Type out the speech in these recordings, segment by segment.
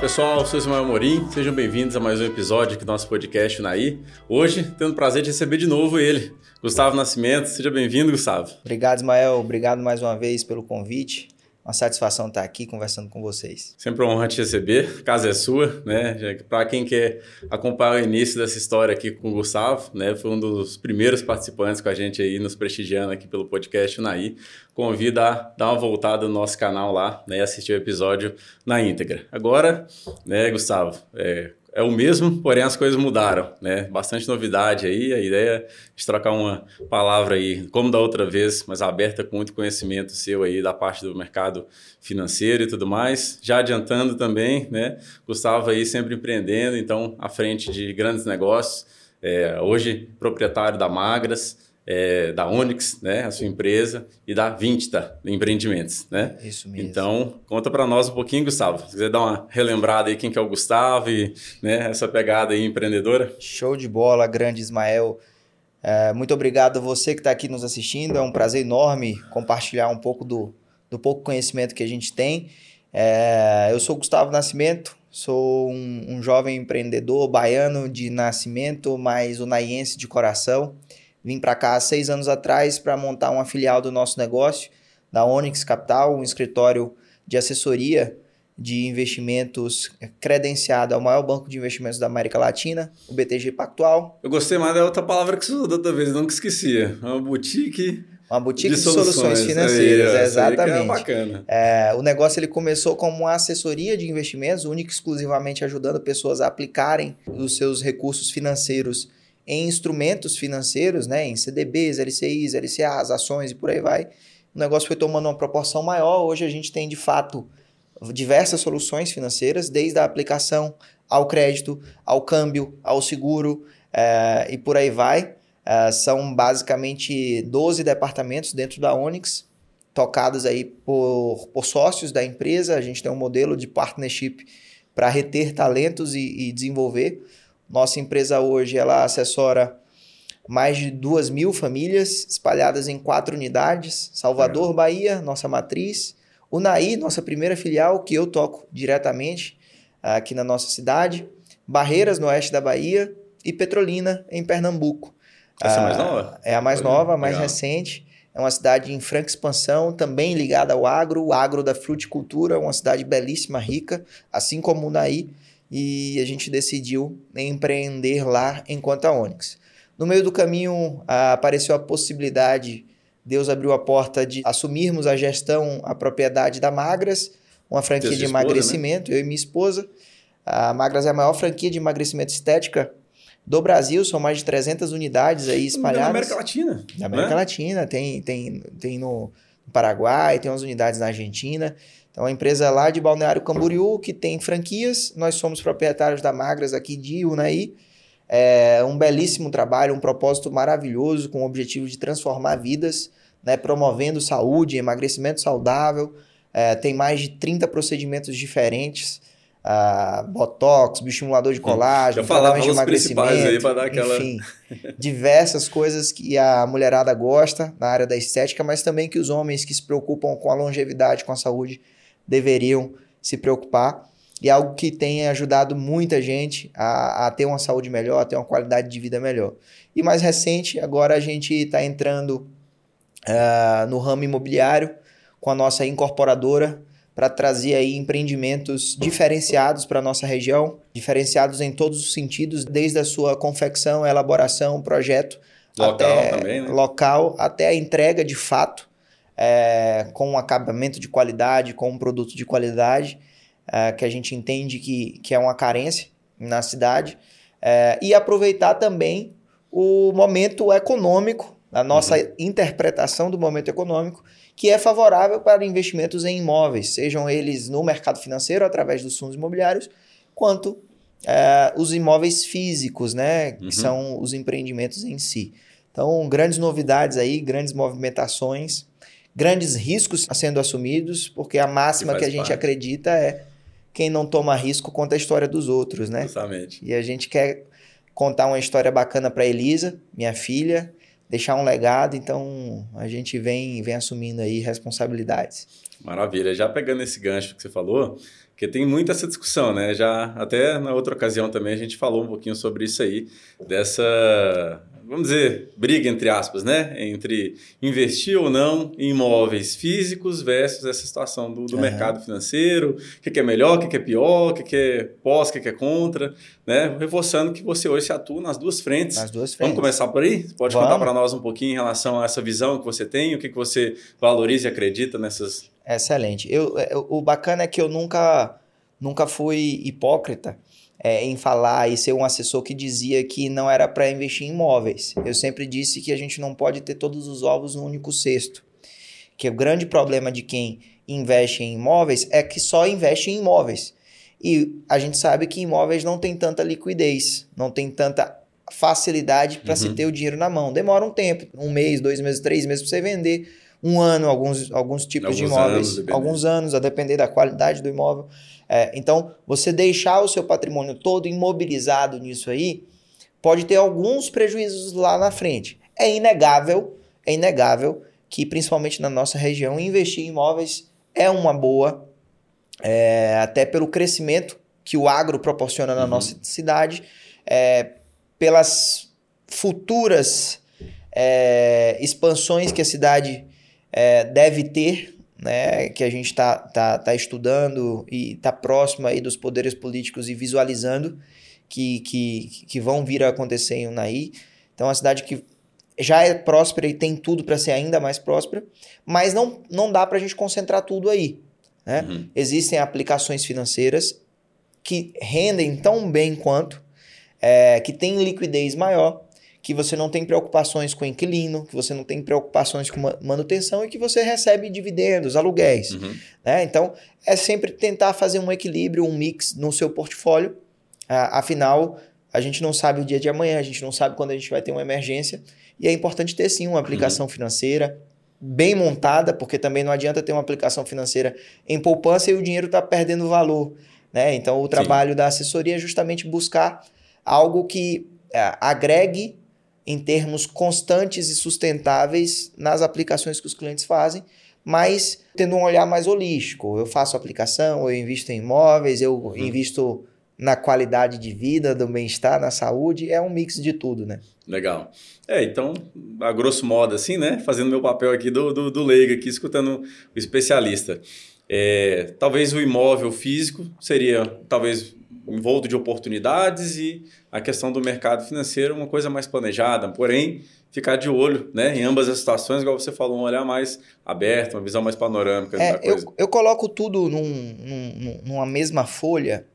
Pessoal, eu sou Ismael Morim, sejam bem-vindos a mais um episódio aqui do nosso podcast Naí. Hoje, tendo o prazer de receber de novo ele, Gustavo Nascimento. Seja bem-vindo, Gustavo. Obrigado, Ismael. Obrigado mais uma vez pelo convite. Uma satisfação estar aqui conversando com vocês. Sempre uma honra te receber, casa é sua, né? Para quem quer acompanhar o início dessa história aqui com o Gustavo, né? Foi um dos primeiros participantes com a gente aí, nos prestigiando aqui pelo podcast Naí. Convido a dar uma voltada no nosso canal lá, né? E assistir o episódio na íntegra. Agora, né, Gustavo, é, é o mesmo, porém as coisas mudaram, né? Bastante novidade aí, a ideia de trocar uma palavra aí, como da outra vez, mas aberta com muito conhecimento seu aí da parte do mercado financeiro e tudo mais. Já adiantando também, né? Gustavo aí sempre empreendendo, então à frente de grandes negócios. É, hoje proprietário da Magras, é, da Onyx, né, a sua empresa, e da Vinta Empreendimentos, né? Isso mesmo. Então, conta para nós um pouquinho, Gustavo. Se quiser dar uma relembrada aí quem que é o Gustavo e né, essa pegada aí empreendedora. Show de bola, grande Ismael. É, muito obrigado a você que está aqui nos assistindo. É um prazer enorme compartilhar um pouco do, do pouco conhecimento que a gente tem. É, eu sou Gustavo Nascimento, sou um, um jovem empreendedor baiano de nascimento, mas unaiense de coração. Vim para cá há seis anos atrás para montar uma filial do nosso negócio, da Onyx Capital, um escritório de assessoria de investimentos credenciado ao maior banco de investimentos da América Latina, o BTG Pactual. Eu gostei mais da outra palavra que você usou da outra vez, não que esquecia. Uma boutique uma boutique de, de soluções, soluções, financeiras, aí, exatamente. Aí é bacana. É, o negócio ele começou como uma assessoria de investimentos, única e exclusivamente ajudando pessoas a aplicarem os seus recursos financeiros em instrumentos financeiros, né, em CDBs, LCIs, LCAs, ações e por aí vai. O negócio foi tomando uma proporção maior. Hoje a gente tem, de fato, diversas soluções financeiras, desde a aplicação ao crédito, ao câmbio, ao seguro é, e por aí vai. É, são basicamente 12 departamentos dentro da Onyx, tocados aí por, por sócios da empresa. A gente tem um modelo de partnership para reter talentos e, e desenvolver. Nossa empresa hoje ela assessora mais de duas mil famílias espalhadas em quatro unidades: Salvador, é. Bahia, nossa matriz, Unaí, nossa primeira filial, que eu toco diretamente aqui na nossa cidade, Barreiras, no oeste da Bahia, e Petrolina, em Pernambuco. Essa é a mais nova? É a mais nova, a mais Legal. recente. É uma cidade em franca expansão, também ligada ao agro, o agro da fruticultura, uma cidade belíssima, rica, assim como Unaí e a gente decidiu empreender lá enquanto a Onyx. No meio do caminho apareceu a possibilidade, Deus abriu a porta de assumirmos a gestão, a propriedade da Magras, uma franquia de esposa, emagrecimento, né? eu e minha esposa. A Magras é a maior franquia de emagrecimento estética do Brasil, são mais de 300 unidades aí espalhadas. Da América Latina. Da América né? Latina, tem, tem, tem no Paraguai, tem umas unidades na Argentina. Então, a empresa lá de Balneário Camboriú, que tem franquias, nós somos proprietários da Magras aqui de Unaí. É um belíssimo trabalho, um propósito maravilhoso, com o objetivo de transformar vidas, né, promovendo saúde, emagrecimento saudável. É, tem mais de 30 procedimentos diferentes. Uh, botox, bioestimulador de colágeno, tratamento de emagrecimento, aí dar aquela... enfim, diversas coisas que a mulherada gosta na área da estética, mas também que os homens que se preocupam com a longevidade, com a saúde, deveriam se preocupar. E é algo que tem ajudado muita gente a, a ter uma saúde melhor, a ter uma qualidade de vida melhor. E mais recente, agora a gente está entrando uh, no ramo imobiliário com a nossa incorporadora para trazer aí empreendimentos diferenciados para a nossa região, diferenciados em todos os sentidos, desde a sua confecção, elaboração, projeto, local até também, né? local, até a entrega de fato é, com um acabamento de qualidade, com um produto de qualidade, é, que a gente entende que, que é uma carência na cidade, é, e aproveitar também o momento econômico, a nossa uhum. interpretação do momento econômico, que é favorável para investimentos em imóveis, sejam eles no mercado financeiro, através dos fundos imobiliários, quanto é, os imóveis físicos, né, que uhum. são os empreendimentos em si. Então, grandes novidades aí, grandes movimentações grandes riscos sendo assumidos, porque a máxima que, que a gente parte. acredita é quem não toma risco conta a história dos outros, né? Exatamente. E a gente quer contar uma história bacana para Elisa, minha filha, deixar um legado, então a gente vem, vem assumindo aí responsabilidades. Maravilha. Já pegando esse gancho que você falou, porque tem muita essa discussão, né? Já até na outra ocasião também a gente falou um pouquinho sobre isso aí, dessa vamos dizer, briga entre aspas, né? Entre investir ou não em imóveis físicos versus essa situação do, do mercado financeiro, o que, que, é melhor, o que, que é pior, o que, que é pós, o que, que é contra, né? Reforçando que você hoje se atua nas duas frentes. Nas duas frentes. Vamos começar por aí? Pode vamos. contar para nós um pouquinho em relação a essa visão que você tem, o que, que você valoriza e acredita nessas... Excelente. Eu, eu, o bacana é que eu nunca, nunca fui hipócrita é, em falar e ser um assessor que dizia que não era para investir em imóveis. Eu sempre disse que a gente não pode ter todos os ovos no único cesto. Que o grande problema de quem investe em imóveis é que só investe em imóveis. E a gente sabe que imóveis não tem tanta liquidez, não tem tanta facilidade para uhum. se ter o dinheiro na mão. Demora um tempo, um mês, dois meses, três meses para você vender, um ano, alguns, alguns tipos alguns de imóveis, anos, alguns anos, a depender da qualidade do imóvel. É, então, você deixar o seu patrimônio todo imobilizado nisso aí pode ter alguns prejuízos lá na frente. É inegável, é inegável que, principalmente na nossa região, investir em imóveis é uma boa, é, até pelo crescimento que o agro proporciona na uhum. nossa cidade, é, pelas futuras é, expansões que a cidade é, deve ter né, que a gente está tá, tá estudando e está próximo aí dos poderes políticos e visualizando que, que, que vão vir a acontecer em Unai. Então, é uma cidade que já é próspera e tem tudo para ser ainda mais próspera, mas não, não dá para a gente concentrar tudo aí. Né? Uhum. Existem aplicações financeiras que rendem tão bem quanto, é, que têm liquidez maior, que você não tem preocupações com inquilino, que você não tem preocupações com manutenção e que você recebe dividendos, aluguéis. Uhum. Né? Então, é sempre tentar fazer um equilíbrio, um mix no seu portfólio. Ah, afinal, a gente não sabe o dia de amanhã, a gente não sabe quando a gente vai ter uma emergência. E é importante ter sim uma aplicação uhum. financeira bem montada, porque também não adianta ter uma aplicação financeira em poupança e o dinheiro está perdendo valor. Né? Então, o trabalho sim. da assessoria é justamente buscar algo que é, agregue em termos constantes e sustentáveis nas aplicações que os clientes fazem, mas tendo um olhar mais holístico. Eu faço aplicação, eu invisto em imóveis, eu uhum. invisto na qualidade de vida, do bem-estar, na saúde, é um mix de tudo, né? Legal. É, então, a grosso modo, assim, né? Fazendo meu papel aqui do, do, do leigo, aqui, escutando o especialista. É, talvez o imóvel físico seria, talvez, envolto de oportunidades e a questão do mercado financeiro uma coisa mais planejada, porém ficar de olho né, em ambas as situações, igual você falou, um olhar mais aberto, uma visão mais panorâmica é. Eu, eu coloco tudo num, num, numa mesma folha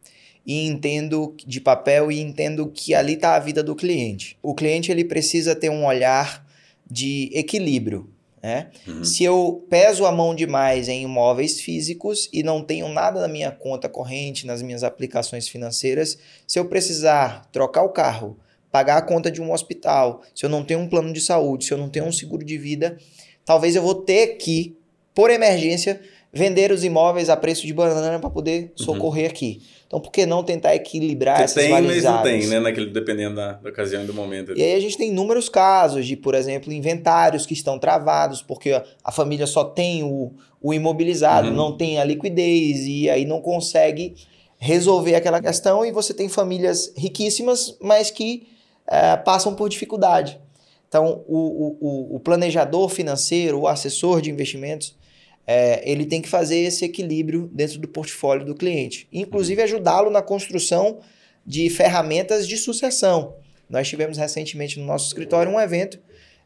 e entendo de papel e entendo que ali está a vida do cliente. O cliente ele precisa ter um olhar de equilíbrio. Né? Uhum. Se eu peso a mão demais em imóveis físicos e não tenho nada na minha conta corrente, nas minhas aplicações financeiras, se eu precisar trocar o carro, pagar a conta de um hospital, se eu não tenho um plano de saúde, se eu não tenho um seguro de vida, talvez eu vou ter que, por emergência, vender os imóveis a preço de banana para poder uhum. socorrer uhum. aqui. Então, por que não tentar equilibrar Você essas tem, mas não tem, né? Naquele, dependendo da, da, ocasião e do momento. E aí a gente tem inúmeros casos de, por exemplo, inventários que estão travados porque a família só tem o, o imobilizado, uhum. não tem a liquidez e aí não consegue resolver aquela questão e você tem famílias riquíssimas, mas que é, passam por dificuldade. Então, o, o, o planejador financeiro, o assessor de investimentos, é, ele tem que fazer esse equilíbrio dentro do portfólio do cliente. Inclusive ajudá-lo na construção de ferramentas de sucessão. Nós tivemos recentemente no nosso escritório um evento.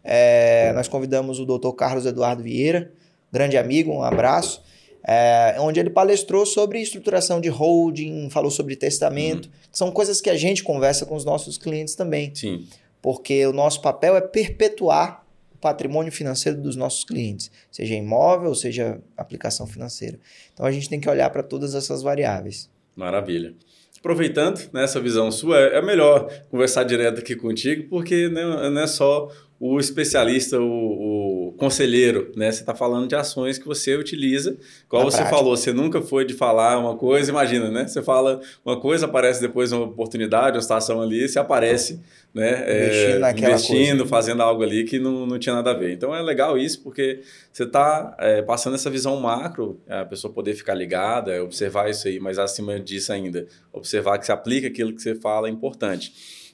É, nós convidamos o Dr. Carlos Eduardo Vieira, grande amigo, um abraço, é, onde ele palestrou sobre estruturação de holding, falou sobre testamento, uhum. são coisas que a gente conversa com os nossos clientes também. Sim. Porque o nosso papel é perpetuar patrimônio financeiro dos nossos clientes, seja imóvel, seja aplicação financeira. Então a gente tem que olhar para todas essas variáveis. Maravilha. Aproveitando né, visão sua, é melhor conversar direto aqui contigo, porque não é só o especialista, o, o conselheiro, né? Você está falando de ações que você utiliza. Igual Na você prática. falou, você nunca foi de falar uma coisa, imagina, né? Você fala uma coisa, aparece depois uma oportunidade, uma situação ali, você aparece, né? Investindo, é, investindo coisa. fazendo algo ali que não, não tinha nada a ver. Então é legal isso, porque você está é, passando essa visão macro, a pessoa poder ficar ligada, observar isso aí, mas acima disso ainda, observar que se aplica aquilo que você fala é importante.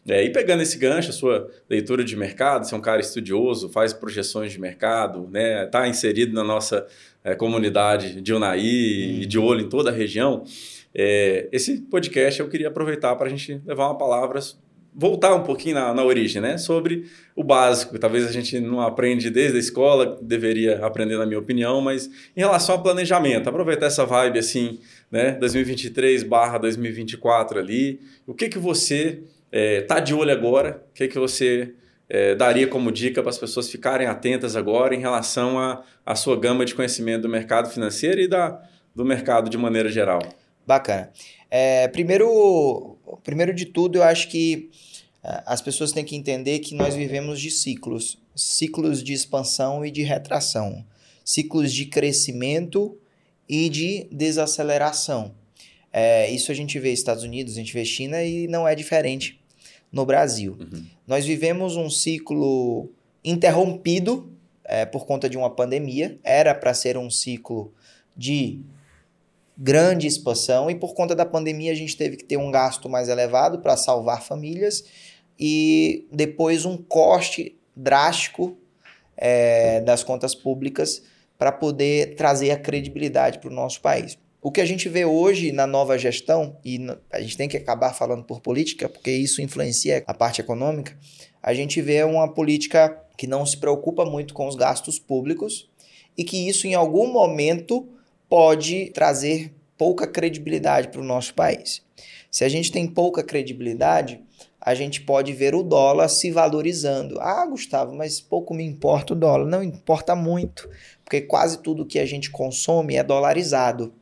É, e pegando esse gancho, a sua leitura de mercado, você é um cara estudioso, faz projeções de mercado, né? Está inserido na nossa é, comunidade de Unai uhum. e de olho em toda a região. É, esse podcast eu queria aproveitar para a gente levar uma palavra, voltar um pouquinho na, na origem, né? Sobre o básico. Talvez a gente não aprende desde a escola, deveria aprender, na minha opinião, mas em relação ao planejamento, aproveitar essa vibe assim, né? 2023 barra 2024 ali. O que que você é, tá de olho agora? O que, que você é, daria como dica para as pessoas ficarem atentas agora em relação à sua gama de conhecimento do mercado financeiro e da, do mercado de maneira geral? Bacana. É, primeiro, primeiro de tudo, eu acho que é, as pessoas têm que entender que nós vivemos de ciclos ciclos de expansão e de retração, ciclos de crescimento e de desaceleração. É, isso a gente vê Estados Unidos, a gente vê China e não é diferente no Brasil. Uhum. Nós vivemos um ciclo interrompido é, por conta de uma pandemia. Era para ser um ciclo de grande expansão e por conta da pandemia a gente teve que ter um gasto mais elevado para salvar famílias e depois um corte drástico é, das contas públicas para poder trazer a credibilidade para o nosso país. O que a gente vê hoje na nova gestão, e a gente tem que acabar falando por política, porque isso influencia a parte econômica, a gente vê uma política que não se preocupa muito com os gastos públicos e que isso em algum momento pode trazer pouca credibilidade para o nosso país. Se a gente tem pouca credibilidade, a gente pode ver o dólar se valorizando. Ah, Gustavo, mas pouco me importa o dólar. Não importa muito, porque quase tudo que a gente consome é dolarizado.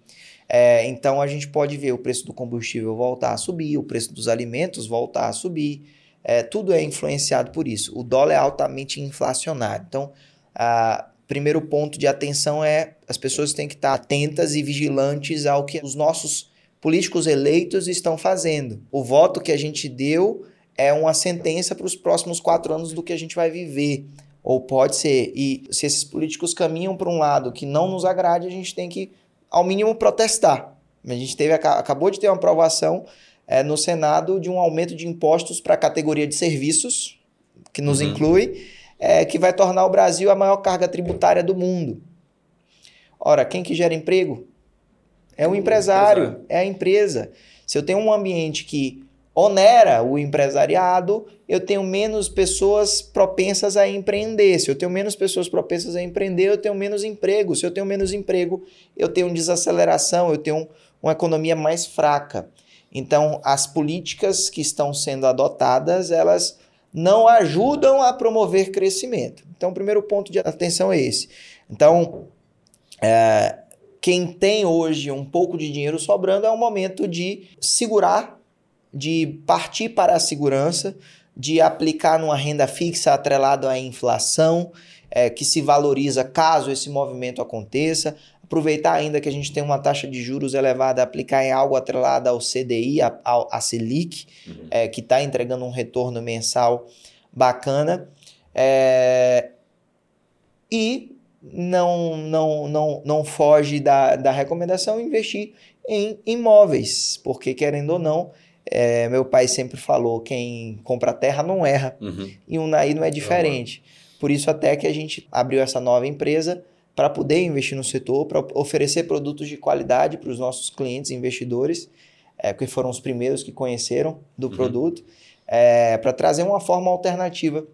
É, então a gente pode ver o preço do combustível voltar a subir, o preço dos alimentos voltar a subir. É, tudo é influenciado por isso. O dólar é altamente inflacionário. Então, a primeiro ponto de atenção é as pessoas têm que estar atentas e vigilantes ao que os nossos políticos eleitos estão fazendo. O voto que a gente deu é uma sentença para os próximos quatro anos do que a gente vai viver. Ou pode ser. E se esses políticos caminham para um lado que não nos agrade, a gente tem que ao mínimo, protestar. A gente teve, acabou de ter uma aprovação é, no Senado de um aumento de impostos para a categoria de serviços, que nos uhum. inclui, é, que vai tornar o Brasil a maior carga tributária do mundo. Ora, quem que gera emprego? É o empresário, é a empresa. Se eu tenho um ambiente que onera o empresariado, eu tenho menos pessoas propensas a empreender. Se eu tenho menos pessoas propensas a empreender, eu tenho menos emprego. Se eu tenho menos emprego, eu tenho desaceleração, eu tenho uma economia mais fraca. Então, as políticas que estão sendo adotadas, elas não ajudam a promover crescimento. Então, o primeiro ponto de atenção é esse. Então, é, quem tem hoje um pouco de dinheiro sobrando é o momento de segurar de partir para a segurança, de aplicar numa renda fixa atrelado à inflação, é, que se valoriza caso esse movimento aconteça. Aproveitar ainda que a gente tem uma taxa de juros elevada, aplicar em algo atrelado ao CDI, a, a Selic, uhum. é, que está entregando um retorno mensal bacana. É, e não, não, não, não foge da, da recomendação investir em imóveis, porque querendo ou não, é, meu pai sempre falou: quem compra terra não erra. Uhum. E o Naí não é diferente. Uhum. Por isso, até que a gente abriu essa nova empresa para poder investir no setor, para oferecer produtos de qualidade para os nossos clientes investidores, é, que foram os primeiros que conheceram do uhum. produto, é, para trazer uma forma alternativa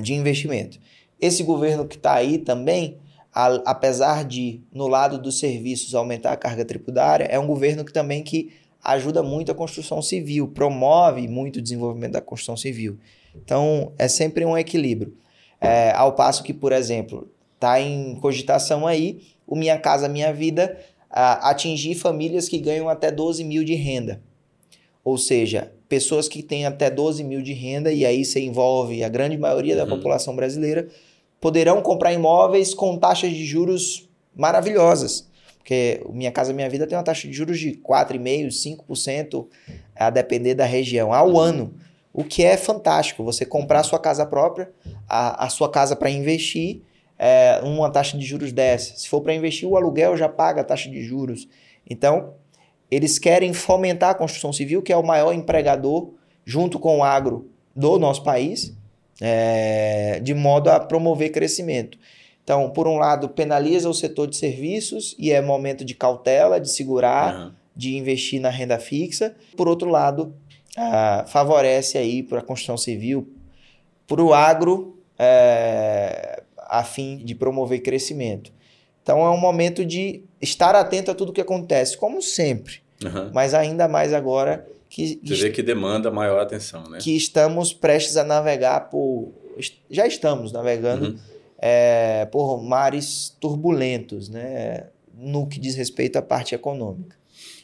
de investimento. Esse governo que está aí também, a, apesar de, no lado dos serviços, aumentar a carga tributária, é um governo que também que ajuda muito a construção civil, promove muito o desenvolvimento da construção civil. Então, é sempre um equilíbrio. É, ao passo que, por exemplo, está em cogitação aí o Minha Casa Minha Vida a, atingir famílias que ganham até 12 mil de renda. Ou seja, pessoas que têm até 12 mil de renda, e aí você envolve a grande maioria da Uhum. população brasileira, poderão comprar imóveis com taxas de juros maravilhosas. Porque Minha Casa Minha Vida tem uma taxa de juros de 4,5%, 5%, a depender da região, ao ano. O que é fantástico. Você comprar a sua casa própria, a, a sua casa para investir, é, uma taxa de juros dessa. Se for para investir, o aluguel já paga a taxa de juros. Então, eles querem fomentar a construção civil, que é o maior empregador, junto com o agro do nosso país, é, de modo a promover crescimento. Então, por um lado, penaliza o setor de serviços e é momento de cautela, de segurar, Aham. de investir na renda fixa. Por outro lado, ah, favorece aí para a construção civil, para o agro, é, a fim de promover crescimento. Então, é um momento de estar atento a tudo que acontece, como sempre, Aham. mas ainda mais agora que, Você vê que demanda maior atenção, né? que estamos prestes a navegar por. Já estamos navegando Uhum. É, por mares turbulentos, né? No que diz respeito à parte econômica.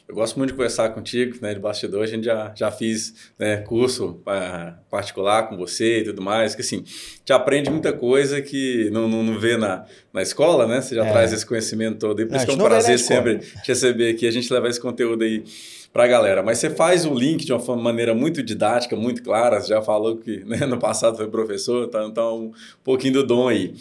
Eu gosto muito de conversar contigo, né, de bastidor. A gente já, já fiz né, curso ah, particular com você e tudo mais, que assim, te aprende muita coisa que não, não, não vê na, na escola, né? Você já É. traz esse conhecimento todo. E por isso que é um prazer sempre te receber aqui, a gente levar esse conteúdo aí pra galera. Mas você faz o link de uma maneira muito didática, muito clara. Você já falou que né, no passado foi professor, tá, então um pouquinho do dom aí.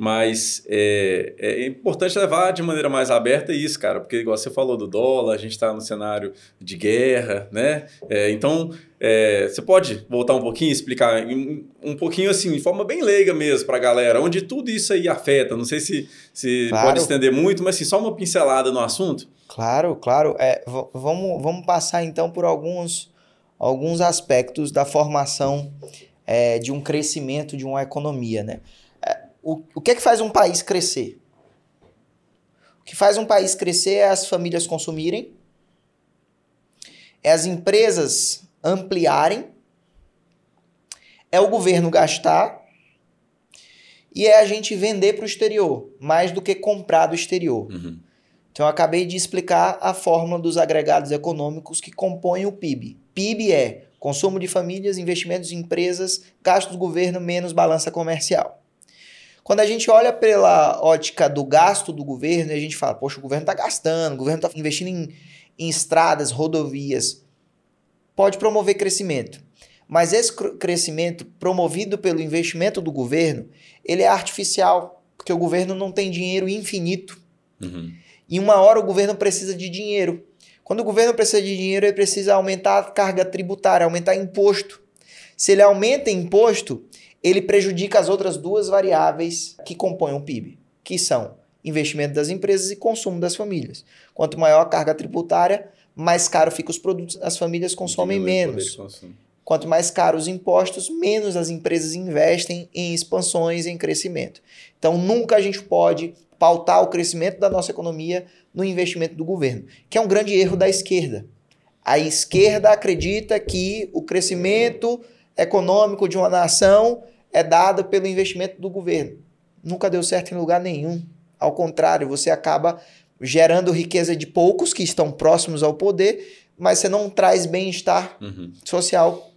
Mas é, é importante levar de maneira mais aberta isso, cara, porque igual você falou do dólar, a gente está no cenário de guerra, né? É, então, é, você pode voltar um pouquinho, explicar um, um pouquinho assim, de forma bem leiga mesmo para a galera, onde tudo isso aí afeta. Não sei se, se Claro. pode estender muito, mas assim, só uma pincelada no assunto. Claro, claro. É, vamos, vamos passar então por alguns, alguns aspectos da formação é, de um crescimento de uma economia, né? O, o que é que faz um país crescer? O que faz um país crescer é as famílias consumirem, é as empresas ampliarem, é o governo gastar e é a gente vender para o exterior, mais do que comprar do exterior. Uhum. Então, eu acabei de explicar a fórmula dos agregados econômicos que compõem o PIB. PIB é consumo de famílias, investimentos em empresas, gastos do governo menos balança comercial. Quando a gente olha pela ótica do gasto do governo, a gente fala, poxa, o governo está gastando, o governo está investindo em, em estradas, rodovias. Pode promover crescimento. Mas esse cr- crescimento promovido pelo investimento do governo, ele é artificial, porque o governo não tem dinheiro infinito. Uhum. E uma hora o governo precisa de dinheiro. Quando o governo precisa de dinheiro, ele precisa aumentar a carga tributária, aumentar imposto. Se ele aumenta imposto, ele prejudica as outras duas variáveis que compõem o PIB, que são investimento das empresas e consumo das famílias. Quanto maior a carga tributária, mais caro ficam os produtos, as famílias consomem menos. Quanto mais caros os impostos, menos as empresas investem em expansões, em crescimento. Então, nunca a gente pode pautar o crescimento da nossa economia no investimento do governo, que é um grande erro da esquerda. A esquerda acredita que o crescimento econômico de uma nação é dado pelo investimento do governo. Nunca deu certo em lugar nenhum. Ao contrário, você acaba gerando riqueza de poucos que estão próximos ao poder, mas você não traz bem-estar Uhum. social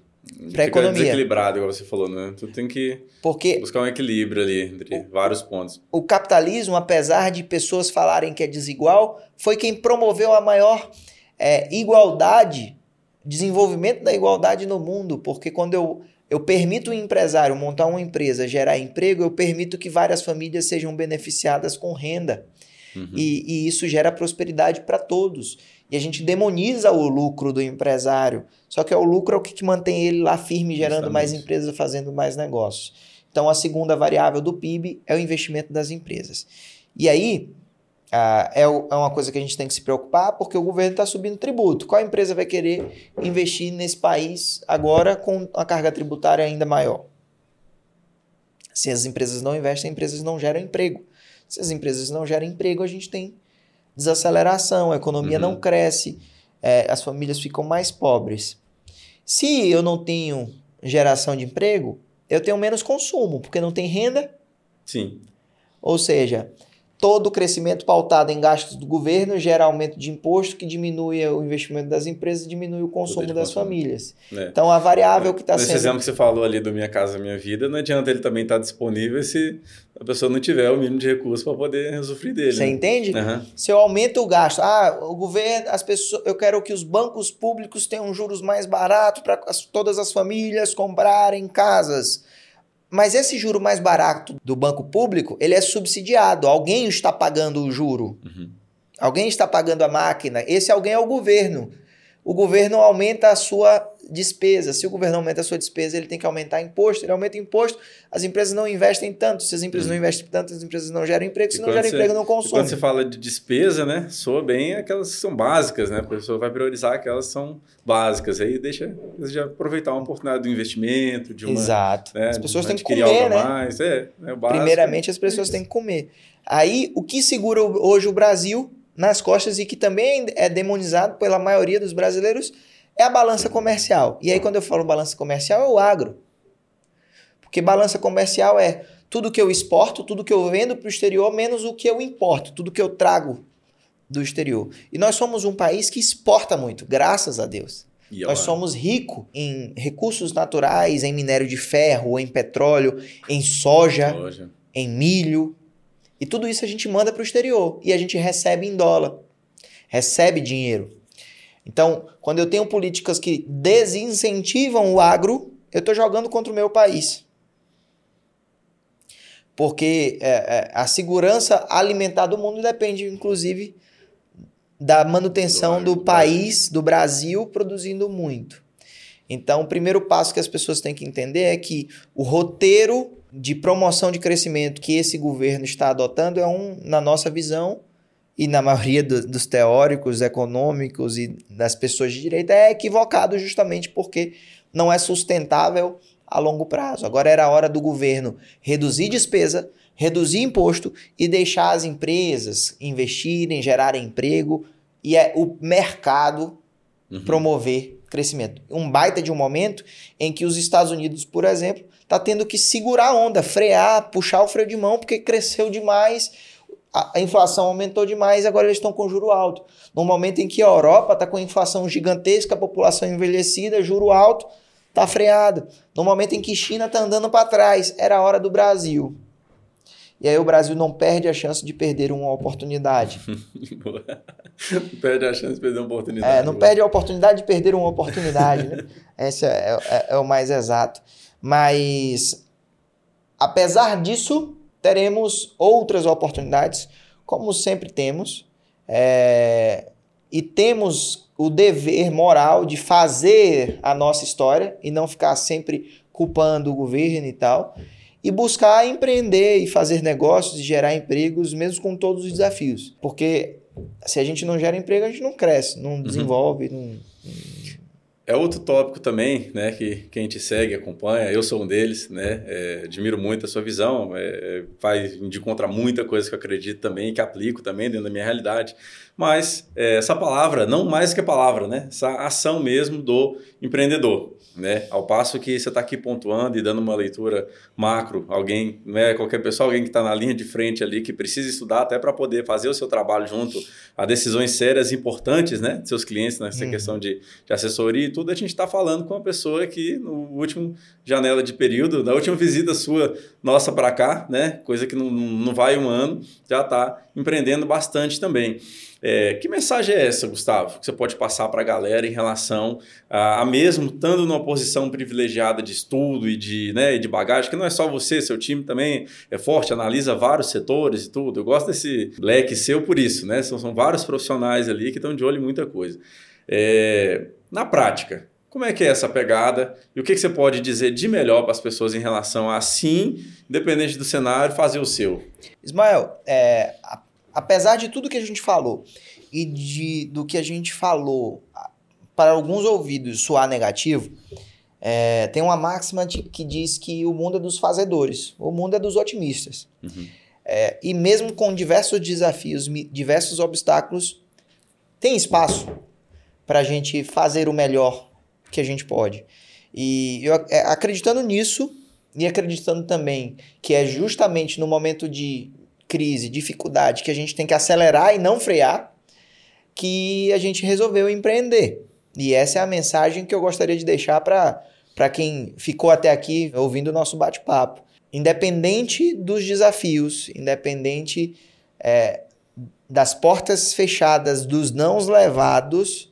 para a economia. desequilibrado, igual você falou, né? Tu tem que Porque buscar um equilíbrio ali entre vários pontos. o capitalismo, apesar de pessoas falarem que é desigual, foi quem promoveu a maior é, igualdade, desenvolvimento da igualdade no mundo. Porque quando eu, eu permito um empresário montar uma empresa, gerar emprego, eu permito que várias famílias sejam beneficiadas com renda. Uhum. E, e isso gera prosperidade para todos. E a gente demoniza o lucro do empresário. Só que é o lucro é o que, que mantém ele lá firme, gerando mais Justamente. empresas, fazendo mais negócios. Então, a segunda variável do PIB é o investimento das empresas. E aí, ah, é, é uma coisa que a gente tem que se preocupar, porque o governo está subindo tributo. Qual empresa vai querer investir nesse país agora com a carga tributária ainda maior? Se as empresas não investem, empresas não geram emprego. Se as empresas não geram emprego, a gente tem desaceleração, a economia Uhum. não cresce, é, as famílias ficam mais pobres. Se eu não tenho geração de emprego, eu tenho menos consumo, porque não tem renda, Sim. ou seja, todo crescimento pautado em gastos do governo gera aumento de imposto que diminui o investimento das empresas e diminui o consumo das consumo. famílias. É. Então a variável que está sendo. Esse exemplo que você falou ali do Minha Casa Minha Vida, não adianta ele também estar tá disponível se a pessoa não tiver o mínimo de recursos para poder usufruir dele. Você né? entende? Uhum. Se eu aumento o gasto, ah, o governo, as pessoas, eu quero que os bancos públicos tenham juros mais baratos para todas as famílias comprarem casas. Mas esse juro mais barato do banco público, ele é subsidiado. Alguém está pagando o juro. Uhum. Alguém está pagando a máquina. Esse alguém é o governo o governo aumenta a sua despesa. Se o governo aumenta a sua despesa, ele tem que aumentar imposto. Ele aumenta imposto, as empresas não investem tanto. Se as empresas não uhum. investem tanto, as empresas não geram emprego. Se não geram você, emprego, não consomem. Quando você fala de despesa, né? Soa bem aquelas que são básicas, né? A pessoa vai priorizar aquelas que são básicas. Aí deixa já aproveitar uma oportunidade do investimento, de uma. Exato. Né, as pessoas têm que comer, né? Mais. É, é Primeiramente, as pessoas é têm que comer. Aí, o que segura hoje o Brasil nas costas e que também é demonizado pela maioria dos brasileiros é a balança comercial. E aí, quando eu falo balança comercial, é o agro. Porque balança comercial é tudo que eu exporto, tudo que eu vendo para o exterior, menos o que eu importo, tudo que eu trago do exterior. E nós somos um país que exporta muito, graças a Deus. E nós somos ricos em recursos naturais, em minério de ferro, em petróleo, em soja, soja. em milho, e tudo isso a gente manda para o exterior e a gente recebe em dólar, recebe dinheiro. Então, quando eu tenho políticas que desincentivam o agro, eu estou jogando contra o meu país. Porque é, é, a segurança alimentar do mundo depende, inclusive, da manutenção do, do país, do Brasil, produzindo muito. Então, o primeiro passo que as pessoas têm que entender é que o roteiro de promoção de crescimento que esse governo está adotando é um, na nossa visão, e na maioria do, dos teóricos econômicos e das pessoas de direita, é equivocado justamente porque não é sustentável a longo prazo. Agora era a hora do governo reduzir despesa, reduzir imposto e deixar as empresas investirem, gerarem emprego e é o mercado uhum. promover crescimento. Um baita de um momento em que os Estados Unidos, por exemplo, está tendo que segurar a onda, frear, puxar o freio de mão, porque cresceu demais, a, inflação aumentou demais, agora eles estão com juro alto. No momento em que a Europa está com inflação gigantesca, a população envelhecida, juro alto, está freada. No momento em que China está andando para trás, era a hora do Brasil. E aí o Brasil não perde a chance de perder uma oportunidade. perde a chance de perder uma oportunidade. É, não perde a oportunidade de perder uma oportunidade. Né? Esse é, é, é o mais exato. Mas, apesar disso, teremos outras oportunidades, como sempre temos, é, e temos o dever moral de fazer a nossa história e não ficar sempre culpando o governo e tal, e buscar empreender e fazer negócios e gerar empregos, mesmo com todos os desafios. Porque se a gente não gera emprego, a gente não cresce, não uhum. desenvolve, não, é outro tópico também, né, que quem te segue, acompanha, eu sou um deles, né, é, admiro muito a sua visão, é, faz de contra muita coisa que eu acredito também, que aplico também dentro da minha realidade, mas é, essa palavra, não mais que palavra, né, essa ação mesmo do empreendedor, né? Ao passo que você está aqui pontuando e dando uma leitura macro, alguém, né, qualquer pessoa, alguém que está na linha de frente ali, que precisa estudar até para poder fazer o seu trabalho junto a decisões sérias e importantes, né, de seus clientes nessa uhum. questão de, de, assessoria e tudo, a gente está falando com uma pessoa que no último janela de período, na última visita sua, nossa para cá, né, coisa que não, não vai um ano, já está empreendendo bastante também. É, que mensagem é essa, Gustavo, que você pode passar para a galera em relação a, a, mesmo estando numa posição privilegiada de estudo e de, né, de bagagem, que não é só você, seu time também é forte, analisa vários setores e tudo. Eu gosto desse leque seu por isso, né? São, são vários profissionais ali que estão de olho em muita coisa. É, na prática, como é que é essa pegada e o que, que você pode dizer de melhor para as pessoas em relação a, sim, independente do cenário, fazer o seu? Ismael, é, a apesar de tudo que a gente falou e de, do que a gente falou para alguns ouvidos soar negativo, é, tem uma máxima de, que diz que o mundo é dos fazedores, o mundo é dos otimistas. Uhum. É, e mesmo com diversos desafios, diversos obstáculos, tem espaço para a gente fazer o melhor que a gente pode. E eu, é, acreditando nisso, e acreditando também que é justamente no momento de crise, dificuldade, que a gente tem que acelerar e não frear, que a gente resolveu empreender. E essa é a mensagem que eu gostaria de deixar para quem ficou até aqui ouvindo o nosso bate-papo. Independente dos desafios, independente é, das portas fechadas, dos nãos levados,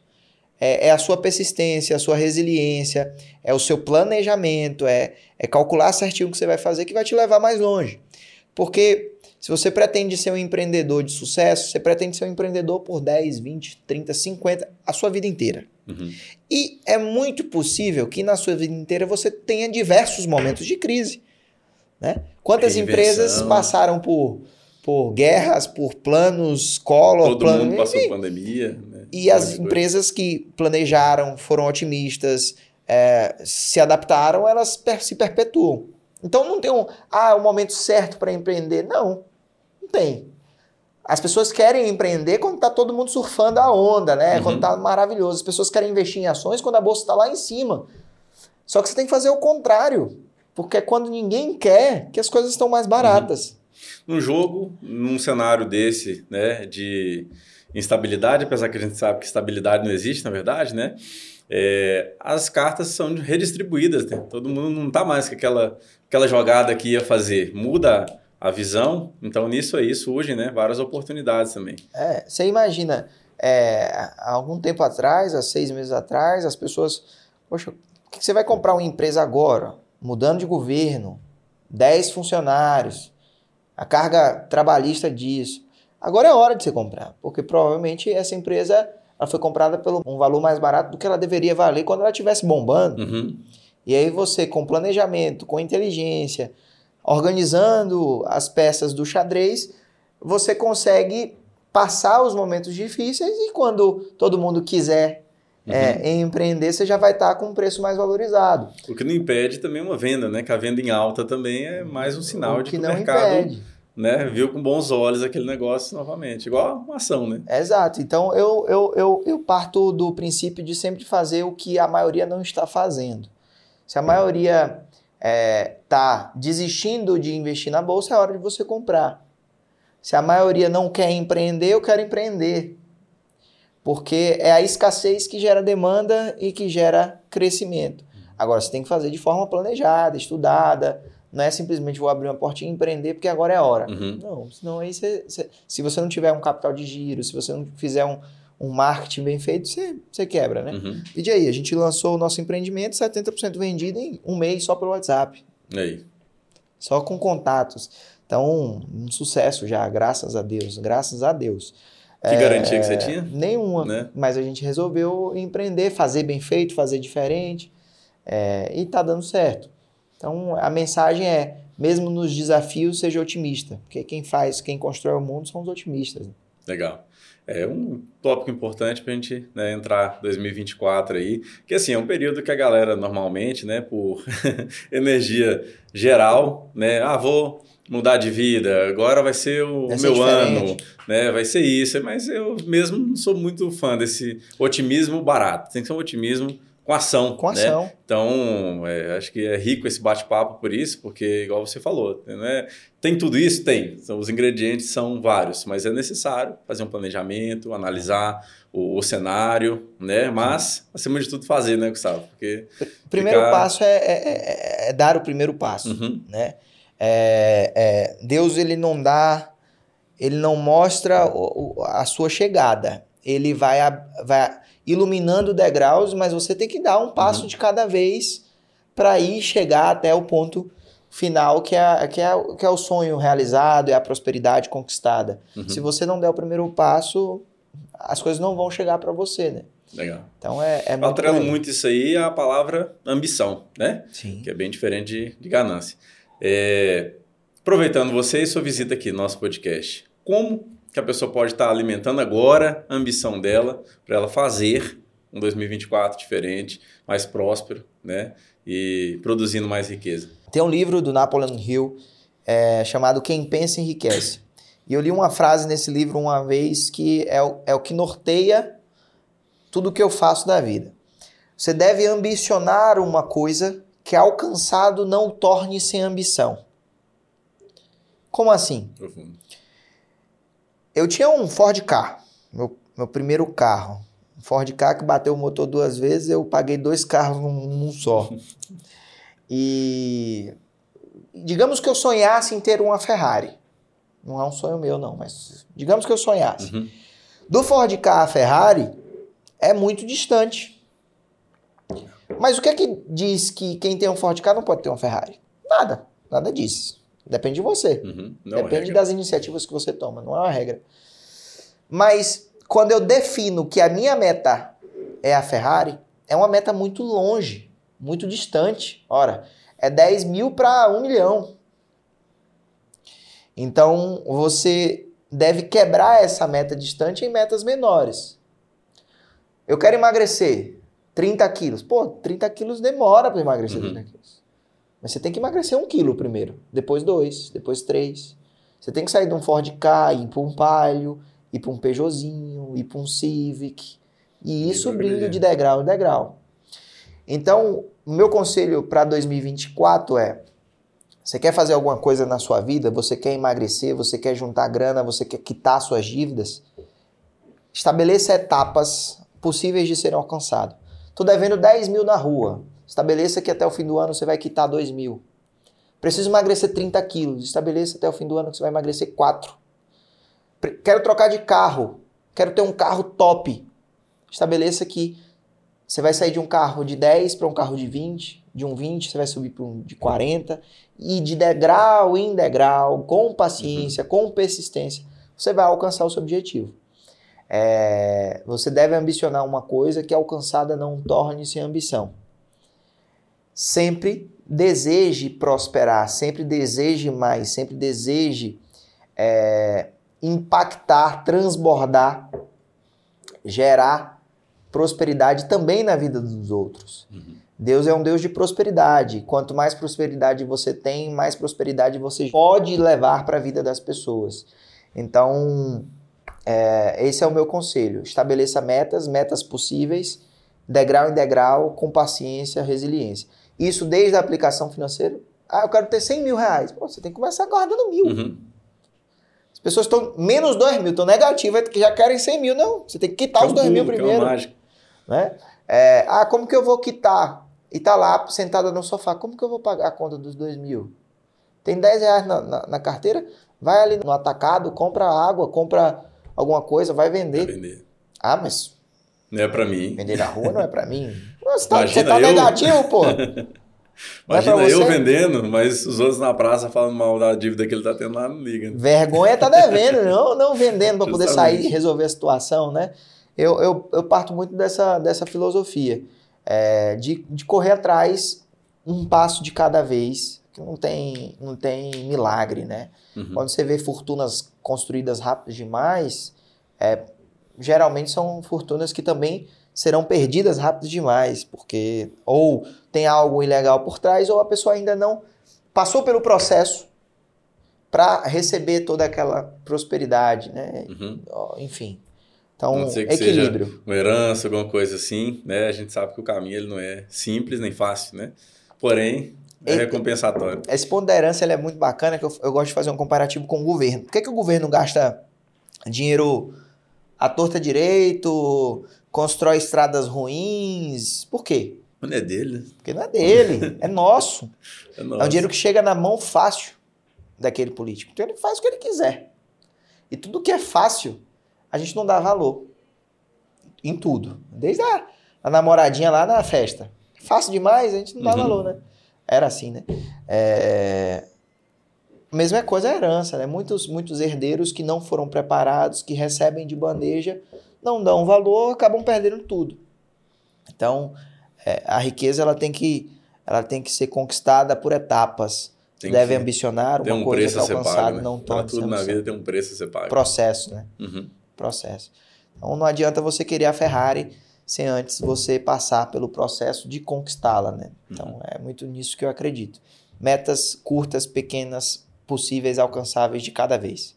é, é, a sua persistência, a sua resiliência, é o seu planejamento, é, é calcular certinho o que você vai fazer que vai te levar mais longe. Porque se você pretende ser um empreendedor de sucesso, você pretende ser um empreendedor por 10, 20, 30, 50, a sua vida inteira. Uhum. E é muito possível que na sua vida inteira você tenha diversos momentos de crise. Né? Quantas empresas passaram por, por guerras, por planos, colo, Todo plano, mundo passou enfim. pandemia. Né? E as empresas que planejaram, foram otimistas, é, se adaptaram, elas per se perpetuam. Então não tem um, ah, é o momento certo para empreender. Não tem. As pessoas querem empreender quando está todo mundo surfando a onda, né? Uhum. Quando está maravilhoso. As pessoas querem investir em ações quando a bolsa está lá em cima. Só que você tem que fazer o contrário. Porque é quando ninguém quer que as coisas estão mais baratas. Uhum. Num jogo, num cenário desse, né, de instabilidade, apesar que a gente sabe que estabilidade não existe, na verdade, né? É, as cartas são redistribuídas, né? Todo mundo não está mais com aquela, aquela jogada que ia fazer. Muda a visão, então nisso aí surgem né, várias oportunidades também. É, você imagina, é, há algum tempo atrás, há seis meses atrás, as pessoas, poxa, por que você vai comprar uma empresa agora? Mudando de governo, 10 funcionários, a carga trabalhista disso. Agora é hora de você comprar, porque provavelmente essa empresa ela foi comprada pelo um valor mais barato do que ela deveria valer quando ela estivesse bombando. Uhum. E aí você, com planejamento, com inteligência, organizando as peças do xadrez, você consegue passar os momentos difíceis e quando todo mundo quiser uhum. é, empreender, você já vai estar com um preço mais valorizado. O que não impede também uma venda, né? Que a venda em alta também é mais um sinal o de que, que o mercado impede. né, viu com bons olhos aquele negócio novamente, igual uma ação, né? Exato. Então eu, eu, eu, eu parto do princípio de sempre fazer o que a maioria não está fazendo. Se a maioria está é, tá desistindo de investir na bolsa, é hora de você comprar. Se a maioria não quer empreender, eu quero empreender. Porque é a escassez que gera demanda e que gera crescimento. Agora, você tem que fazer de forma planejada, estudada. Não é simplesmente vou abrir uma portinha e empreender porque agora é a hora. Uhum. Não, senão aí você, você, se você não tiver um capital de giro, se você não fizer um, um marketing bem feito, você, você quebra, né? Uhum. E aí, a gente lançou o nosso empreendimento 70% vendido em um mês só pelo WhatsApp. E aí? Só com contatos. Então, um sucesso já, graças a Deus, graças a Deus. Que é, garantia que você tinha? Nenhuma. Né? Mas a gente resolveu empreender, fazer bem feito, fazer diferente. É, e tá dando certo. Então, a mensagem é, mesmo nos desafios, seja otimista. Porque quem faz, quem constrói o mundo são os otimistas. Né? Legal. É um tópico importante para a gente né, entrar 2024 aí, que assim, é um período que a galera normalmente, né, por energia geral, né, ah, vou mudar de vida, agora vai ser o vai meu ano, né, vai ser isso, mas eu mesmo não sou muito fã desse otimismo barato, tem que ser um otimismo com ação. Com né? ação. Então, é, acho que é rico esse bate-papo por isso, porque, igual você falou, né? tem tudo isso? Tem. Então, os ingredientes são vários, mas é necessário fazer um planejamento, analisar o, o cenário, né? Mas, acima de tudo, fazer, né, Gustavo? Porque o primeiro ficar... passo é, é, é, é, dar o primeiro passo, uhum. né? É, é, Deus, ele não dá, ele não mostra a sua chegada. Ele vai, vai iluminando degraus, mas você tem que dar um passo uhum. de cada vez para ir chegar até o ponto final, que é, que é, que é o sonho realizado, é a prosperidade conquistada. Uhum. Se você não der o primeiro passo, as coisas não vão chegar para você, né? Legal. Então é, é muito. Atrelo muito isso aí a palavra ambição, né? Sim. Que é bem diferente de, de ganância. É, aproveitando você e sua visita aqui no nosso podcast, como que a pessoa pode estar alimentando agora a ambição dela para ela fazer um 2024 diferente, mais próspero, né? E produzindo mais riqueza. Tem um livro do Napoleon Hill é, chamado Quem Pensa Enriquece. E eu li uma frase nesse livro uma vez que é o, é o que norteia tudo que eu faço da vida. Você deve ambicionar uma coisa que alcançado não torne sem ambição. Como assim? Profundo. Eu tinha um Ford Ka, meu, meu primeiro carro. Um Ford Ka que bateu o motor duas vezes, eu paguei dois carros num, num só. E digamos que eu sonhasse em ter uma Ferrari. Não é um sonho meu, não, mas digamos que eu sonhasse. Uhum. Do Ford Ka a Ferrari é muito distante. Mas o que é que diz que quem tem um Ford Ka não pode ter uma Ferrari? Nada, nada disso. Depende de você. Uhum. É Depende regra. das iniciativas que você toma, não é uma regra. Mas quando eu defino que a minha meta é a Ferrari, é uma meta muito longe, muito distante. Ora, é 10 mil para 1 milhão. Então você deve quebrar essa meta distante em metas menores. Eu quero emagrecer 30 quilos. Pô, 30 quilos demora para emagrecer Uhum. 30 quilos. Mas você tem que emagrecer um quilo primeiro, depois dois, depois três. Você tem que sair de um Ford Ka, ir para um Palio, ir para um Peugeotzinho, ir para um Civic. E ir E subindo progredir. de degrau em degrau. Então, o meu conselho para 2024 é: você quer fazer alguma coisa na sua vida, você quer emagrecer, você quer juntar grana, você quer quitar suas dívidas, estabeleça etapas possíveis de serem alcançadas. Estou devendo 10 mil na rua. Estabeleça que até o fim do ano você vai quitar 2 mil. Preciso emagrecer 30 quilos. Estabeleça até o fim do ano que você vai emagrecer 4. Pre- Quero trocar de carro. Quero ter um carro top. Estabeleça que você vai sair de um carro de 10 para um carro de 20. De um 20 você vai subir para um de 40. E de degrau em degrau, com paciência, com persistência, você vai alcançar o seu objetivo. É, você deve ambicionar uma coisa que alcançada não torne-se ambição. Sempre deseje prosperar, sempre deseje mais, sempre deseje é, impactar, transbordar, gerar prosperidade também na vida dos outros. Uhum. Deus é um Deus de prosperidade. Quanto mais prosperidade você tem, mais prosperidade você pode levar para a vida das pessoas. Então, é, esse é o meu conselho. Estabeleça metas, metas possíveis, degrau em degrau, com paciência, resiliência. Isso desde a aplicação financeira. Ah, eu quero ter 100 mil reais. Pô, você tem que começar guardando mil. Uhum. As pessoas estão menos 2 mil, estão negativas, que já querem 100 mil. Não, você tem que quitar os é 2 um mil pulo, que é primeiro. né? É, ah, como que eu vou quitar? E tá lá sentada no sofá, como que eu vou pagar a conta dos dois mil? Tem 10 reais na, na- na carteira, vai ali no atacado, compra água, compra alguma coisa, vai vender. vender. Ah, mas Não é pra mim. vender na rua não é pra mim. Você tá, você Imagina tá eu. negativo, pô. É Imagina eu você? vendendo, mas os outros na praça falando mal da dívida que ele tá tendo lá, não liga. Vergonha tá devendo, não, não vendendo para poder sair e resolver a situação, né? Eu, eu, eu parto muito dessa, dessa filosofia, é, de, de correr atrás um passo de cada vez, que não tem, não tem milagre, né? Uhum. Quando você vê fortunas construídas rápido demais, é, geralmente são fortunas que também serão perdidas rápido demais, porque ou tem algo ilegal por trás, ou a pessoa ainda não passou pelo processo para receber toda aquela prosperidade, né? Uhum. Enfim. Então, não ser que equilíbrio. Uma herança, alguma coisa assim, né? A gente sabe que o caminho ele não é simples nem fácil, né? Porém, é recompensatório. Esse ponto da herança é muito bacana, que eu, eu gosto de fazer um comparativo com o governo. Por que, que o governo gasta dinheiro à torta direito, constrói estradas ruins? Por quê? Não é dele, né? Porque não é dele, é nosso. É, É nosso. um dinheiro que chega na mão fácil daquele político. Então ele faz o que ele quiser. E tudo que é fácil, a gente não dá valor. Em tudo. Desde a, a namoradinha lá na festa. Fácil demais, a gente não dá Uhum. valor, né? Era assim, né? É... Mesma coisa a herança, né? Muitos, muitos herdeiros que não foram preparados, que recebem de bandeja, não dão valor, acabam perdendo tudo. Então, é, a riqueza ela tem que ela tem que ser conquistada por etapas. Tem Deve que ambicionar uma um coisa que a ser alcançado pago, né? não torna tudo na vida tem um preço a ser pago. processo, né? Uhum. Processo. Então não adianta você querer a Ferrari sem antes você passar pelo processo de conquistá-la, né? Então Uhum. é muito nisso que eu acredito. Metas curtas, pequenas, possíveis, alcançáveis de cada vez.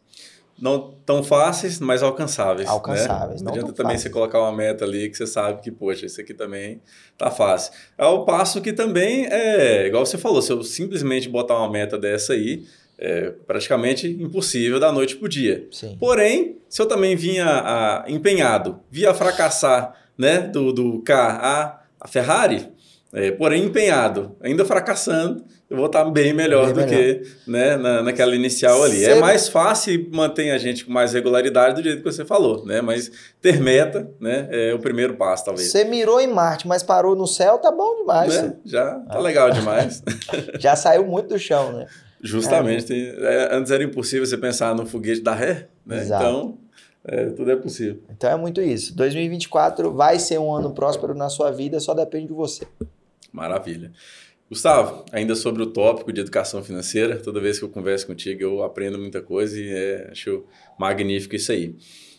Não tão fáceis, mas alcançáveis. né? Alcançáveis, Não, não adianta também fáceis. você colocar uma meta ali que você sabe que, poxa, isso aqui também tá fácil. É o passo que também é, igual você falou, se eu simplesmente botar uma meta dessa aí, é praticamente impossível da noite para o dia. Sim. Porém, se eu também vinha a, empenhado, via fracassar né, do, do K a, a Ferrari, é, porém empenhado, ainda fracassando, eu vou estar bem melhor bem do melhor. que né, na, naquela inicial ali. É mais fácil manter a gente com mais regularidade do jeito que você falou, né? Mas ter meta né, é o primeiro passo, talvez. Você mirou em Marte, mas parou no céu, tá bom demais. Né? Já tá ah. legal demais. Já saiu muito do chão, né? Justamente. É. Antes era impossível você pensar no foguete da ré, né? Exato. Então, é, tudo é possível. Então é muito isso. 2024 vai ser um ano próspero na sua vida, só depende de você. Maravilha. Gustavo, ainda sobre o tópico de educação financeira, toda vez que eu converso contigo eu aprendo muita coisa e é, acho magnífico isso aí.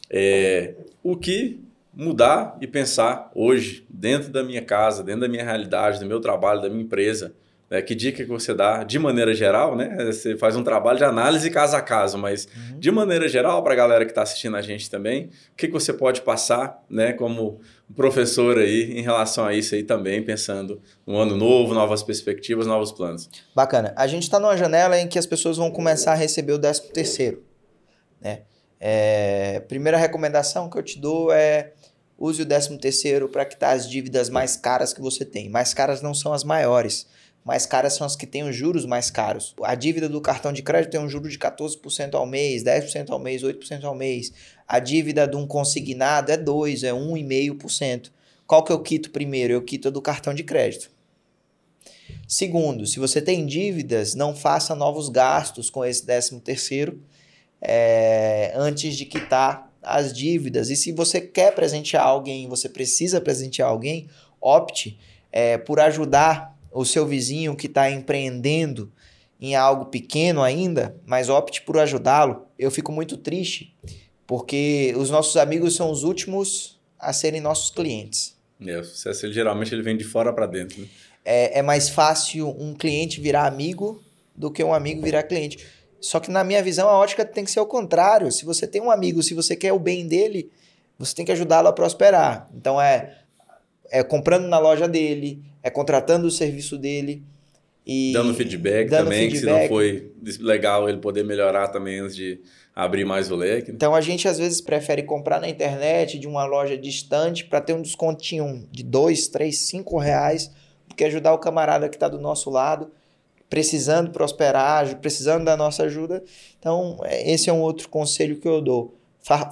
É, o que mudar e pensar hoje, dentro da minha casa, dentro da minha realidade, do meu trabalho, da minha empresa, é, que dica que você dá de maneira geral, né? Você faz um trabalho de análise caso a caso, mas uhum. de maneira geral, para a galera que está assistindo a gente também, o que, que você pode passar, né, como professor aí, em relação a isso aí também, pensando no ano novo, novas perspectivas, novos planos? Bacana. A gente está numa janela em que as pessoas vão começar a receber o 13 terceiro, né? É, primeira recomendação que eu te dou é use o 13 terceiro para quitar as dívidas mais caras que você tem. Mais caras não são as maiores mais caras são as que têm os juros mais caros. A dívida do cartão de crédito tem um juro de 14% ao mês, 10% ao mês, 8% ao mês. A dívida de um consignado é 2, é 1,5%. Qual que eu quito primeiro? Eu quito a do cartão de crédito. Segundo, se você tem dívidas, não faça novos gastos com esse 13 terceiro é, antes de quitar as dívidas. E se você quer presentear alguém, você precisa presentear alguém, opte é, por ajudar o seu vizinho que está empreendendo em algo pequeno ainda, mas opte por ajudá-lo, eu fico muito triste, porque os nossos amigos são os últimos a serem nossos clientes. É, o sucesso ele, geralmente ele vem de fora para dentro. Né? É, é mais fácil um cliente virar amigo do que um amigo virar cliente. Só que na minha visão a ótica tem que ser o contrário. Se você tem um amigo, se você quer o bem dele, você tem que ajudá-lo a prosperar. Então é, é comprando na loja dele, é contratando o serviço dele e dando feedback dando também, feedback. que se não foi legal ele poder melhorar também antes de abrir mais o leque. Né? Então a gente às vezes prefere comprar na internet de uma loja distante para ter um descontinho de dois, três, cinco reais, do que ajudar o camarada que está do nosso lado, precisando prosperar, precisando da nossa ajuda. Então é, esse é um outro conselho que eu dou.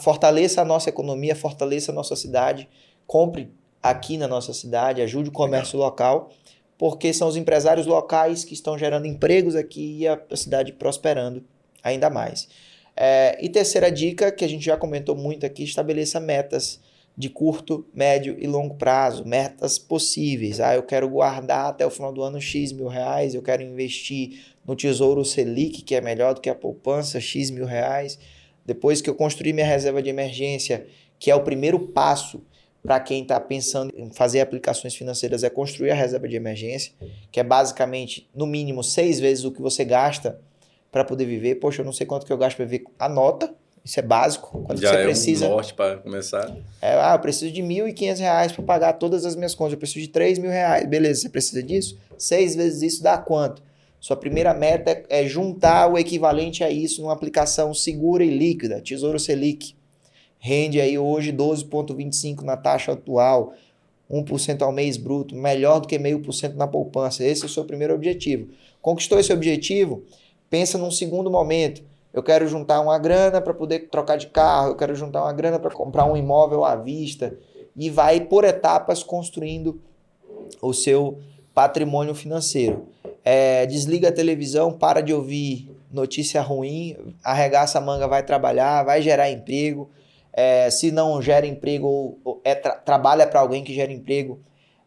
Fortaleça a nossa economia, fortaleça a nossa cidade, compre aqui na nossa cidade, ajude o comércio Legal. local, porque são os empresários locais que estão gerando empregos aqui e a, cidade prosperando ainda mais. É, e terceira dica, que a gente já comentou muito aqui, estabeleça metas de curto, médio e longo prazo, metas possíveis. Ah, eu quero guardar até o final do ano X mil reais, eu quero investir no Tesouro Selic, que é melhor do que a poupança, X mil reais. Depois que eu construir minha reserva de emergência, que é o primeiro passo para quem está pensando em fazer aplicações financeiras é construir a reserva de emergência, que é basicamente, no mínimo, seis vezes o que você gasta para poder viver. Poxa, eu não sei quanto que eu gasto para viver. Anota, isso é básico. Quando Já você é precisa. Um norte para começar. É, ah, eu preciso de R$ 1.500 para pagar todas as minhas contas. Eu preciso de R$ reais. Beleza, você precisa disso? Seis vezes isso dá quanto? Sua primeira meta é juntar o equivalente a isso numa aplicação segura e líquida, Tesouro Selic rende aí hoje 12,25% na taxa atual, 1% ao mês bruto, melhor do que meio por cento na poupança. Esse é o seu primeiro objetivo. Conquistou esse objetivo? Pensa num segundo momento. Eu quero juntar uma grana para poder trocar de carro, eu quero juntar uma grana para comprar um imóvel à vista e vai por etapas construindo o seu patrimônio financeiro. É, desliga a televisão, para de ouvir notícia ruim, arregaça a manga, vai trabalhar, vai gerar emprego, é, se não gera emprego, é, tra trabalha para alguém que gera emprego,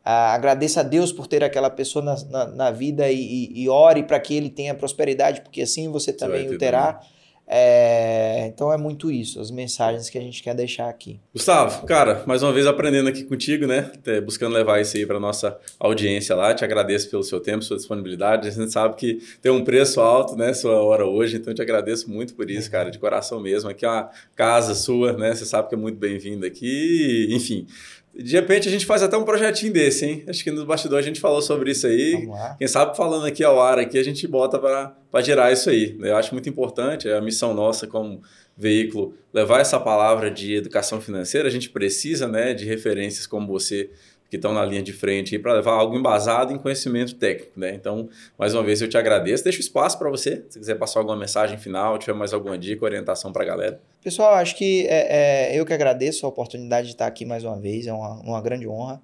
ah, agradeça a Deus por ter aquela pessoa na, na, na vida e, e, e ore para que ele tenha prosperidade, porque assim você também o terá. Também. É, então é muito isso, as mensagens que a gente quer deixar aqui. Gustavo, cara, mais uma vez aprendendo aqui contigo, né? Buscando levar isso aí para nossa audiência lá. Te agradeço pelo seu tempo, sua disponibilidade. A gente sabe que tem um preço alto, né? Sua hora hoje, então te agradeço muito por isso, cara, de coração mesmo. Aqui é uma casa sua, né? Você sabe que é muito bem-vindo aqui. Enfim, De repente a gente faz até um projetinho desse, hein? Acho que no bastidor a gente falou sobre isso aí. Quem sabe falando aqui ao ar aqui, a gente bota para gerar isso aí. Eu acho muito importante, é a missão nossa como veículo levar essa palavra de educação financeira. A gente precisa né, de referências como você que estão na linha de frente para levar algo embasado em conhecimento técnico, né? Então, mais uma vez eu te agradeço. Deixa o espaço para você, se quiser passar alguma mensagem final, tiver mais alguma dica, orientação para a galera. Pessoal, acho que é, é, eu que agradeço a oportunidade de estar aqui mais uma vez, é uma, uma grande honra.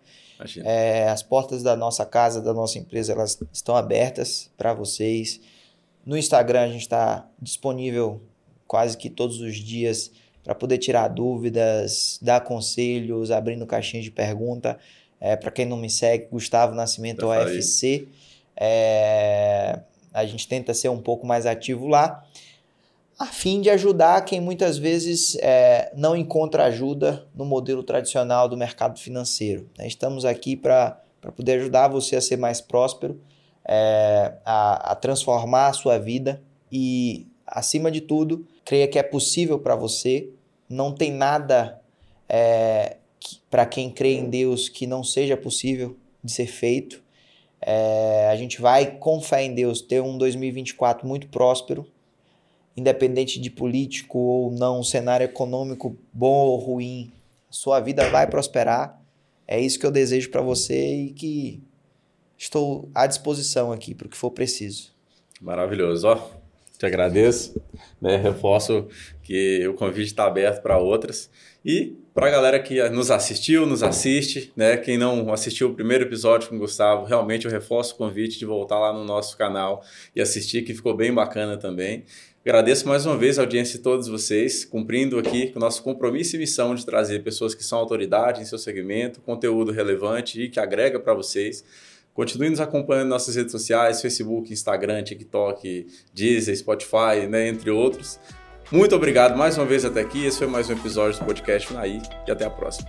É, as portas da nossa casa, da nossa empresa, elas estão abertas para vocês. No Instagram a gente está disponível quase que todos os dias para poder tirar dúvidas, dar conselhos, abrindo caixinha de pergunta. É, para quem não me segue, Gustavo Nascimento OFC. É, a gente tenta ser um pouco mais ativo lá, a fim de ajudar quem muitas vezes é, não encontra ajuda no modelo tradicional do mercado financeiro. Né? Estamos aqui para poder ajudar você a ser mais próspero, é, a, a transformar a sua vida e, acima de tudo, creia que é possível para você. Não tem nada é, para quem crê em Deus que não seja possível de ser feito. É, a gente vai, com fé em Deus, ter um 2024 muito próspero, independente de político ou não, cenário econômico bom ou ruim, sua vida vai prosperar. É isso que eu desejo para você e que estou à disposição aqui para o que for preciso. Maravilhoso, ó. Te agradeço, né? Reforço que o convite está aberto para outras. E para a galera que nos assistiu, nos assiste, né? Quem não assistiu o primeiro episódio com o Gustavo, realmente eu reforço o convite de voltar lá no nosso canal e assistir, que ficou bem bacana também. Agradeço mais uma vez a audiência de todos vocês, cumprindo aqui com o nosso compromisso e missão de trazer pessoas que são autoridade em seu segmento, conteúdo relevante e que agrega para vocês. Continue nos acompanhando nas nossas redes sociais, Facebook, Instagram, TikTok, Deezer, Spotify, né, entre outros. Muito obrigado mais uma vez até aqui. Esse foi mais um episódio do podcast Naí e até a próxima.